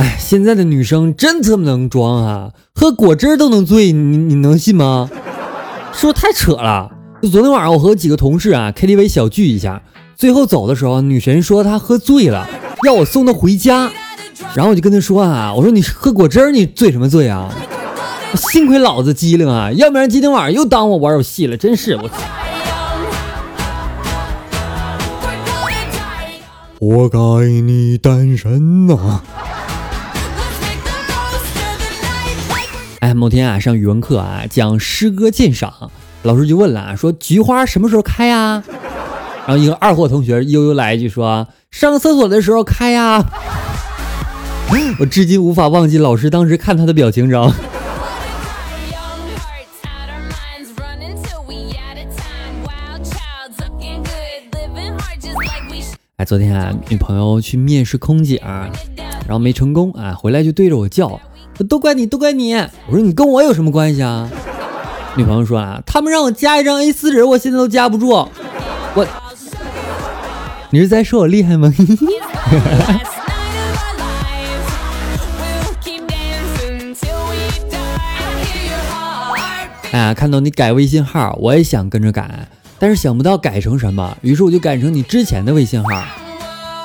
哎，现在的女生真特别能装啊，喝果汁都能醉，你你能信吗？是不是太扯了？就昨天晚上我和几个同事啊 KTV 小聚一下，最后走的时候，女神说她喝醉了，要我送她回家。然后我就跟她说啊，我说你喝果汁你醉什么醉啊？幸亏老子机灵啊，要不然今天晚上又耽误我玩游戏了，真是我。活该你单身呐！哎，某天啊上语文课啊讲诗歌鉴赏，老师就问了啊，说菊花什么时候开呀？然后一个二货同学悠悠来一句说，上厕所的时候开呀。我至今无法忘记老师当时看他的表情，知道吗？哎，昨天啊，女朋友去面试空姐，然后没成功啊，回来就对着我叫，都怪你，都怪你！我说你跟我有什么关系啊？女朋友说啊，他们让我加一张 A4 纸，我现在都加不住。我，你是在说我厉害吗？哎呀，看到你改微信号，我也想跟着改，但是想不到改成什么，于是我就改成你之前的微信号。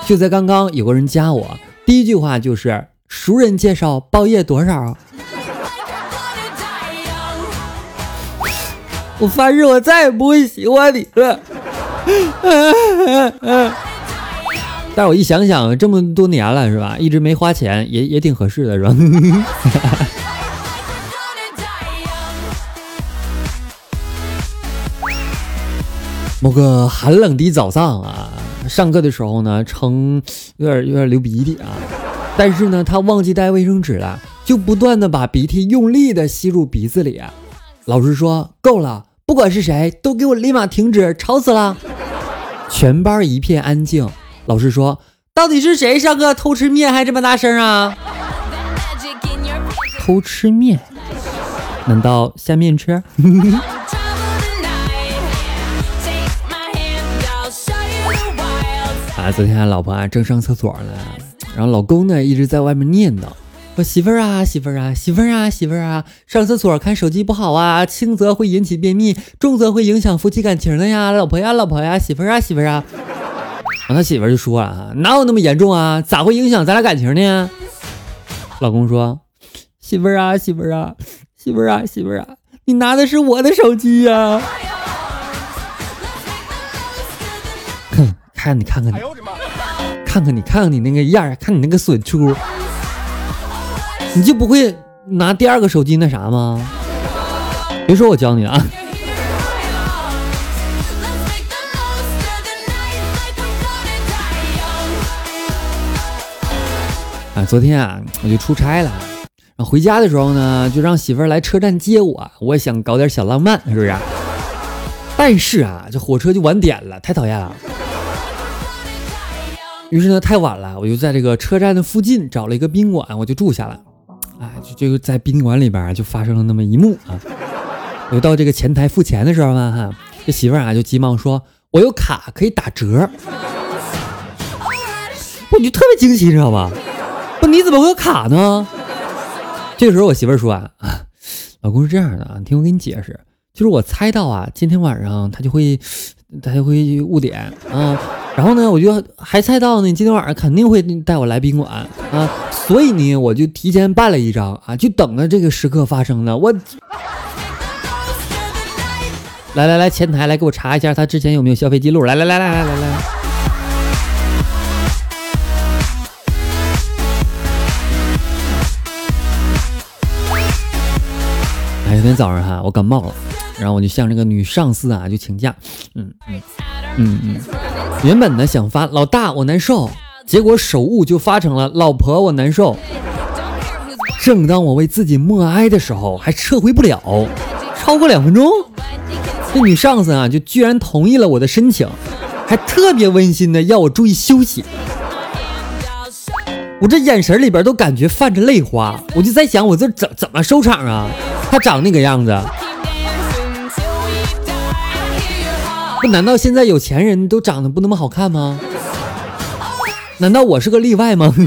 就在刚刚，有个人加我，第一句话就是“熟人介绍，包夜多少？”我发誓，我再也不会喜欢你了。但是我一想想，这么多年了，是吧？一直没花钱，也也挺合适的，是吧？某个寒冷的早上啊，上课的时候呢，成有点有点流鼻涕啊，但是呢，他忘记带卫生纸了，就不断的把鼻涕用力的吸入鼻子里。老师说够了，不管是谁都给我立马停止，吵死了！全班一片安静。老师说，到底是谁上课偷吃面还这么大声啊？偷吃面？难道下面吃？昨天老婆啊正上厕所呢，然后老公呢一直在外面念叨：“说媳妇儿啊，媳妇儿啊，媳妇儿啊，媳妇儿啊，上厕所看手机不好啊，轻则会引起便秘，重则会影响夫妻感情的呀，老婆呀，老婆呀，媳妇儿啊，媳妇儿啊。”然后他媳妇儿就说了：“哪有那么严重啊？咋会影响咱俩感情呢？”老公说：“媳妇儿啊，媳妇儿啊，媳妇儿啊，媳妇儿啊，你拿的是我的手机呀。”看你看看你，看看你看看你那个样看你那个损出，你就不会拿第二个手机那啥吗？别说我教你了啊！啊，昨天啊，我就出差了，然后回家的时候呢，就让媳妇儿来车站接我，我也想搞点小浪漫，是不是？但是啊，这火车就晚点了，太讨厌了。于是呢，太晚了，我就在这个车站的附近找了一个宾馆，我就住下了。哎，就就在宾馆里边就发生了那么一幕啊！我到这个前台付钱的时候呢，哈，这媳妇儿啊就急忙说：“我有卡可以打折。”我就特别惊喜，知道吧？不，你怎么会有卡呢？这个时候我媳妇儿说：“啊，老公是这样的啊，你听我给你解释，就是我猜到啊，今天晚上他就会他就会误点啊。”然后呢，我就还猜到呢，你今天晚上肯定会带我来宾馆啊，所以呢，我就提前办了一张啊，就等着这个时刻发生呢。我来来来，前台来给我查一下他之前有没有消费记录。来来来来来来来。哎，有天早上哈，我感冒了，然后我就向这个女上司啊就请假，嗯嗯嗯嗯。原本呢想发老大我难受，结果手误就发成了“老婆我难受”。正当我为自己默哀的时候，还撤回不了，超过两分钟，这女上司啊就居然同意了我的申请，还特别温馨的要我注意休息。我这眼神里边都感觉泛着泪花，我就在想我这怎怎么收场啊？他长那个样子，不难道现在有钱人都长得不那么好看吗？难道我是个例外吗？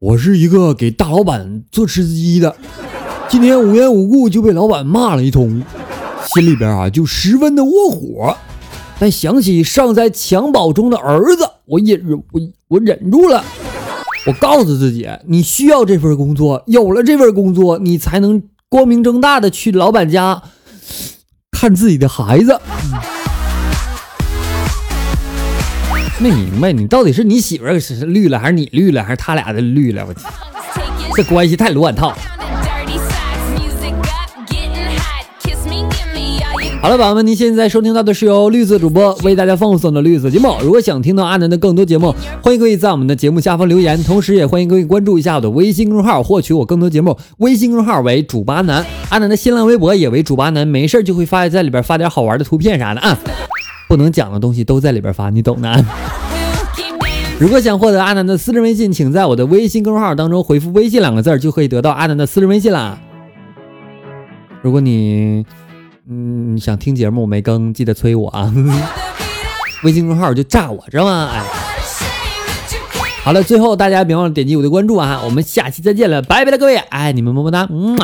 我是一个给大老板做吃鸡的，今天无缘无故就被老板骂了一通，心里边啊就十分的窝火。但想起尚在襁褓中的儿子，我忍我我忍住了。我告诉自己，你需要这份工作，有了这份工作，你才能光明正大的去老板家看自己的孩子。没明白，你到底是你媳妇儿是绿了，还是你绿了，还是他俩的绿了？我这关系太乱套。好了，宝宝们，您现在收听到的是由绿色主播为大家奉送的绿色节目。如果想听到阿南的更多节目，欢迎各位在我们的节目下方留言，同时也欢迎各位关注一下我的微信公众号，获取我更多节目。微信公众号为主巴南，阿南的新浪微博也为主巴南，没事就会发在里边发点好玩的图片啥的啊。不能讲的东西都在里边发，你懂的。如果想获得阿南的私人微信，请在我的微信公众号当中回复“微信”两个字，就可以得到阿南的私人微信啦。如果你嗯想听节目没更，记得催我啊。微信公众号就炸我，知道吗？哎，好了，最后大家别忘了点击我的关注啊！我们下期再见了，拜拜了各位，爱你们么么哒，嗯。